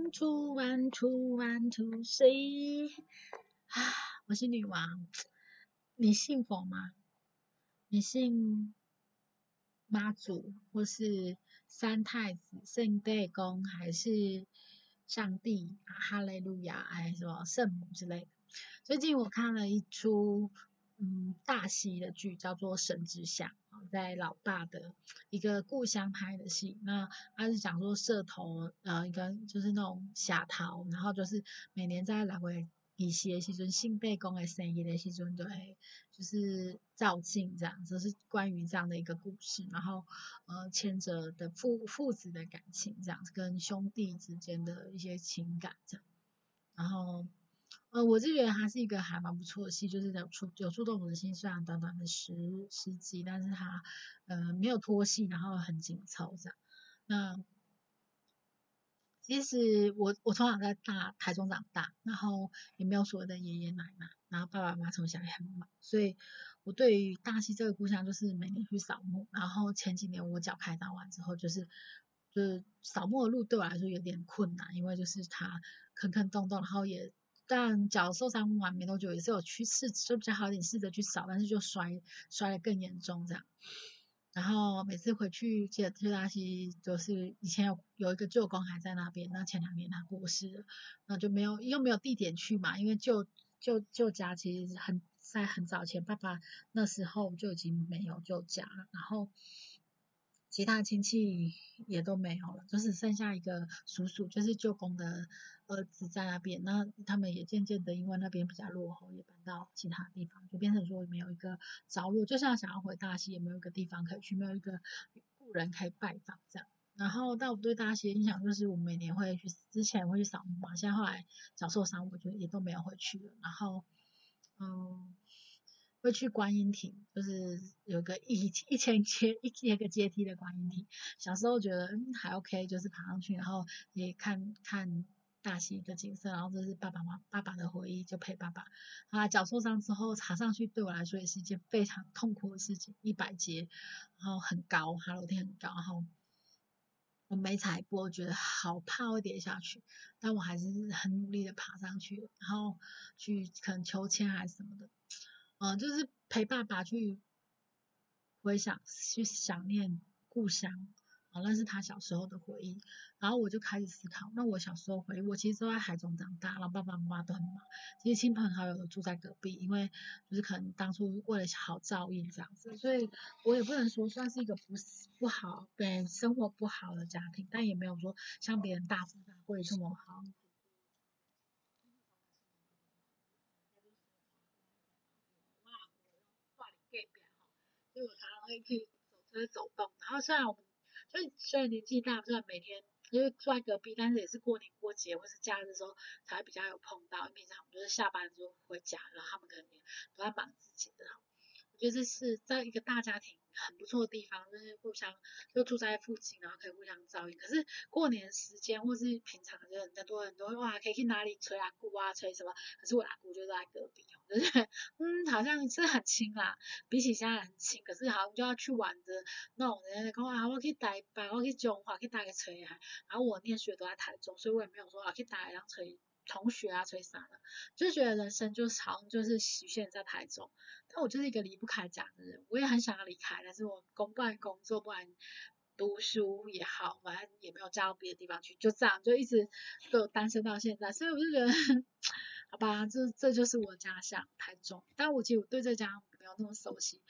One two one two one two three，啊，我是女王，你信佛吗？你信妈祖或是三太子、圣地公，还是上帝？哈利路亚，还是什么圣母之类的？最近我看了一出。嗯，大戏的剧叫做《神之乡》啊，在老爸的一个故乡拍的戏。那他是讲说社头呃一个就是那种下头，然后就是每年在来回一些时阵，新贝公的生意的时阵，对，就是照镜这样，就是关于这样的一个故事。然后呃牵着的父父子的感情这样，跟兄弟之间的一些情感这样，然后。呃，我就觉得它是一个还蛮不错的戏，就是有触有触动我的心，虽然短短的十十集，但是它呃没有拖戏，然后很紧凑这样。那其实我我从小在大台中长大，然后也没有所谓的爷爷奶奶，然后爸爸妈妈从小也很忙，所以我对于大溪这个故乡就是每年去扫墓。然后前几年我脚开刀完之后，就是就是扫墓的路对我来说有点困难，因为就是它坑坑洞洞，然后也。但脚受伤完没多久，也是有去试，就比较好一点，试着去扫，但是就摔摔得更严重这样。然后每次回去记得去大溪，就是以前有有一个舅公还在那边，那前两年他过世了，那就没有又没有地点去嘛，因为舅舅舅家其实很在很早前，爸爸那时候就已经没有舅家了，然后。其他亲戚也都没有了，就只剩下一个叔叔，就是舅公的儿子在那边。那他们也渐渐的，因为那边比较落后，也搬到其他地方，就变成说没有一个着落。就像想要回大溪，也没有一个地方可以去，没有一个故人可以拜访这样。然后，但我对大溪的印象就是，我每年会去，之前会去扫墓嘛，现在后来脚受伤，我觉得也都没有回去了。然后，嗯。会去观音亭，就是有个一一千阶一千个阶梯的观音亭。小时候觉得嗯还 OK，就是爬上去，然后也看看大溪的景色，然后这是爸爸妈爸爸的回忆，就陪爸爸。啊，脚受伤之后爬上去，对我来说也是一件非常痛苦的事情，一百阶，然后很高，爬楼梯很高，然后我没踩过，觉得好怕会跌下去，但我还是很努力的爬上去，然后去可能秋千还是什么的。嗯，就是陪爸爸去回想、去想念故乡，啊，那是他小时候的回忆。然后我就开始思考，那我小时候回忆，我其实都在海中长大，然后爸爸妈妈都很忙，其实亲朋好友都住在隔壁，因为就是可能当初为了好照应这样子，所以我也不能说算是一个不不好、对生活不好的家庭，但也没有说像别人大富大贵这么好。就常常会去走车走动，然后虽然我们，所以虽然年纪大，虽然每天因为住在隔壁，但是也是过年过节或是假日的时候才会比较有碰到，平常我们就是下班就回家，然后他们可能也都在忙自己的。我觉得这是在一个大家庭。很不错的地方，就是互相就住在附近，然后可以互相照应。可是过年时间或是平常，就很多人都会哇，可以去哪里吹阿姑啊，吹什么？可是我阿姑就在隔壁哦，就是嗯，好像是很亲啦，比起现在很亲。可是好像就要去玩的那种人，讲啊，我去台北，我去中华，去打个吹啊。然后我念书都在台中，所以我也没有说啊去打一辆吹。同学啊，吹啥的，就觉得人生就是好像就是局限在台中。但我就是一个离不开家的人，我也很想要离开，但是我工不然工作，不然读书也好，反正也没有嫁到别的地方去，就这样就一直都单身到现在。所以我就觉得，好吧，这这就是我家乡台中。但我其实我对这家没有那么熟悉。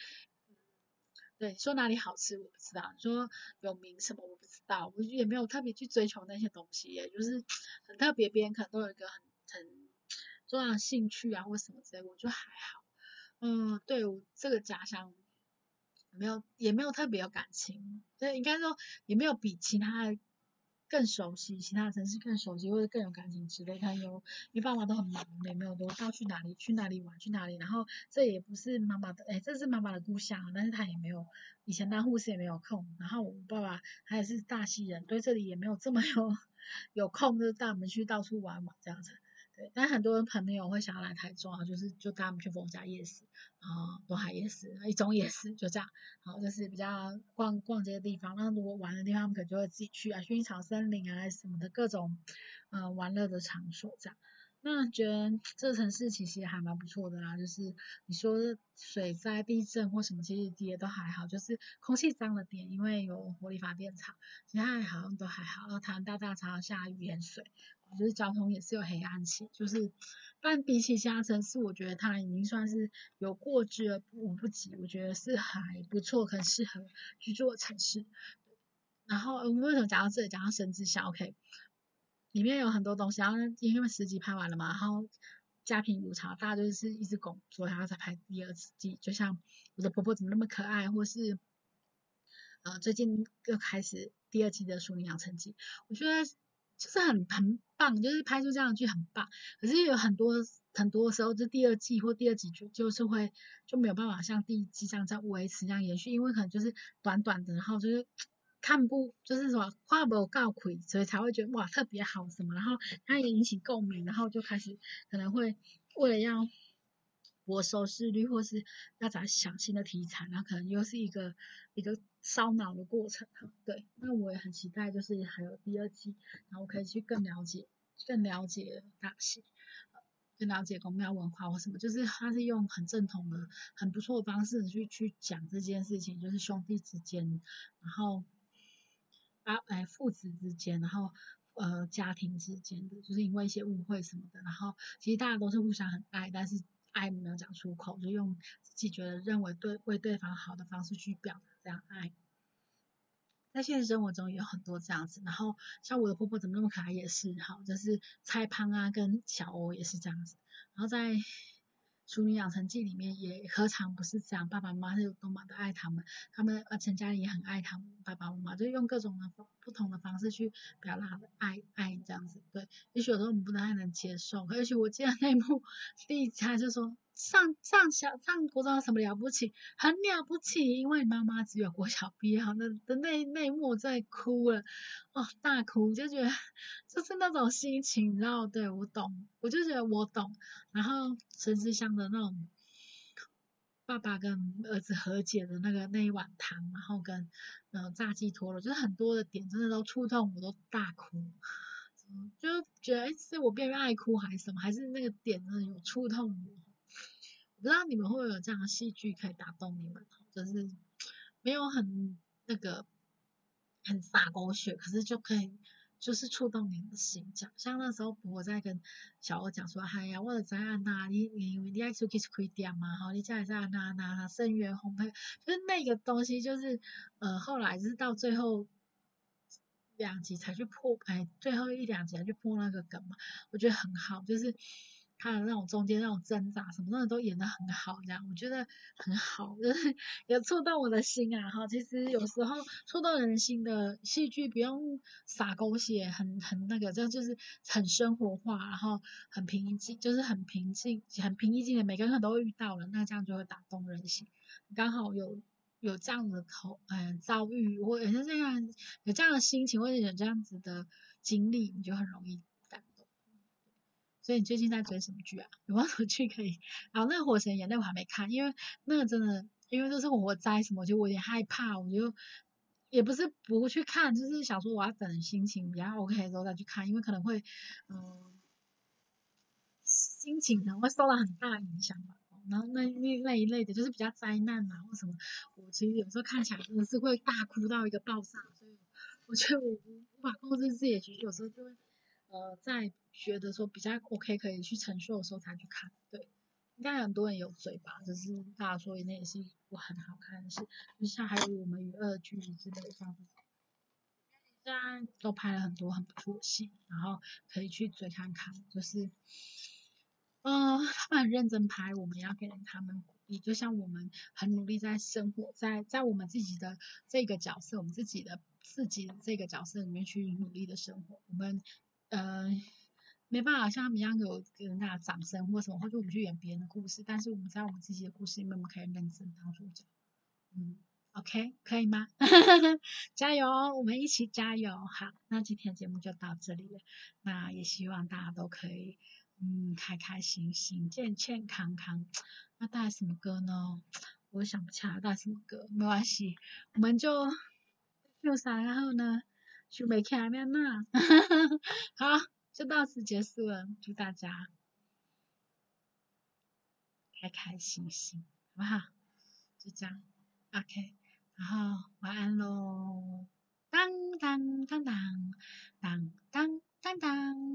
对，说哪里好吃我不知道，说有名什么我不知道，我也没有特别去追求那些东西，也就是很特别，别人可能都有一个很很重要的兴趣啊或什么之类，我就还好。嗯，对我这个家乡没有也没有特别有感情，对，应该说也没有比其他。更熟悉其他城市，更熟悉或者更有感情之类。他有，因为爸妈都很忙，也没有多到去哪里去哪里玩去哪里。然后这也不是妈妈的，哎，这是妈妈的故乡，但是他也没有以前当护士也没有空。然后我爸爸他也是大西人，对这里也没有这么有 有空，就带我们去到处玩嘛这样子。但很多人朋友会想要来台中啊，就是就带他们去逢甲夜市，啊东海夜市、一中夜市，就这样，好，就是比较逛逛这些地方。那如果玩的地方，他们可能就会自己去啊，薰衣草森林啊什么的各种，呃，玩乐的场所这样。那觉得这城市其实还蛮不错的啦，就是你说水灾、地震或什么，其实也都还好，就是空气脏了点，因为有火力发电厂，其他好像都还好。然后台湾大大常常下雨淹水，就是交通也是有黑暗期，就是，但比起其他城市，我觉得它已经算是有过之而无不及，我觉得是还不错，很适合居住的城市。然后我们为什么讲到这里，讲到神之校？OK。里面有很多东西，然后因为十集拍完了嘛，然后家贫如潮，大家就是一直拱，所以还要再拍第二次季。就像我的婆婆怎么那么可爱，或是呃最近又开始第二季的《淑女养成记》，我觉得就是很很棒，就是拍出这样的剧很棒。可是有很多很多时候，就第二季或第二集就就是会就没有办法像第一季这样在维持这样延续，因为可能就是短短的，然后就是。看不就是说话不够亏，所以才会觉得哇特别好什么，然后它也引起共鸣，然后就开始可能会为了要博收视率，或是要找想新的题材，然后可能又是一个一个烧脑的过程哈。对，那我也很期待，就是还有第二季，然后可以去更了解更了解大戏，更了解宫庙文化或什么，就是他是用很正统的、很不错的方式去去讲这件事情，就是兄弟之间，然后。啊，哎，父子之间，然后呃，家庭之间的，就是因为一些误会什么的，然后其实大家都是互相很爱，但是爱没有讲出口，就用自己觉得认为对为对方好的方式去表达这样爱。在现实生活中也有很多这样子，然后像我的婆婆怎么那么可爱也是，好，就是蔡胖啊跟小欧也是这样子，然后在。《淑女养成记》里面也何尝不是这样？爸爸妈妈是有多么的爱他们，他们呃陈嘉玲也很爱他们爸爸妈妈，就用各种的不同的方式去表达爱爱这样子。对，也许有时候我们不太能接受，而且我记得那一幕，第一他就说。上上小上国中有什么了不起？很了不起，因为妈妈只有国小毕业，好那的那那一幕在哭了，哦 大哭，就觉得 就是那种心情，然后对我懂，我就觉得我懂。然后陈思香的那种爸爸跟儿子和解的那个那一碗汤，然后跟嗯炸鸡脱了，就是很多的点真的都触动我，都大哭，就觉得是我变爱哭还是什么，还是那个点真的有触痛我。不知道你们会不会有这样的戏剧可以打动你们，就是没有很那个很洒狗血，可是就可以就是触动你的心。讲像那时候我在跟小欧讲说，哎呀，我的在安娜，你你你爱出去开店嘛？哈，你家也在安娜娜圣约烘焙，就是那个东西，就是呃后来就是到最后两集才去破，哎，最后一两集才去破那个梗嘛，我觉得很好，就是。他的那种中间那种挣扎什么的都演得很好，这样我觉得很好，就是 有触动我的心啊！哈，其实有时候触动人心的戏剧不用撒狗血，很很那个，这样就是很生活化，然后很平静，就是很平静、很平易近人，每个人都会遇到了，那这样就会打动人心。刚好有有这样的口嗯遭遇，或者是这样有这样的心情，或者有这样子的经历，你就很容易。所以你最近在追什么剧啊？有没 有什么剧可以？然后那个《火神眼泪》我还没看，因为那个真的，因为都是火灾什么，就我有点害怕，我就也不是不去看，就是想说我要等心情比较 OK 的时候再去看，因为可能会嗯心情可能会受到很大影响吧。然后那那那一类的，就是比较灾难啊或什么，我其实有时候看起来真的是会大哭到一个爆炸，所以我觉得我无法控制自己的情绪，有时候就会。呃，在觉得说比较 OK 可以去承受的时候才去看，对，应该很多人有嘴巴，就是大家说那也是一部很好看的戏，就像还有我们与恶剧之类的这样，都拍了很多很不错的戏，然后可以去追看看，就是，嗯，他们很认真拍，我们要给他们鼓励，就像我们很努力在生活在在我们自己的这个角色，我们自己的自己这个角色里面去努力的生活，我们。呃，没办法像他们一样有给人家掌声或什么，或者我们去演别人的故事，但是我们在我们自己的故事里面，我们可以认真当主角。嗯，OK，可以吗？加油，我们一起加油。好，那今天节目就到这里了。那也希望大家都可以嗯，开开心心，健健康康。那带什么歌呢？我想不起来带什么歌，没关系，我们就六三，然后呢，就没看面呐。好，就到此结束了，祝大家开开心心，好不好？就这样，OK，然后晚安喽，当当当当当当当当。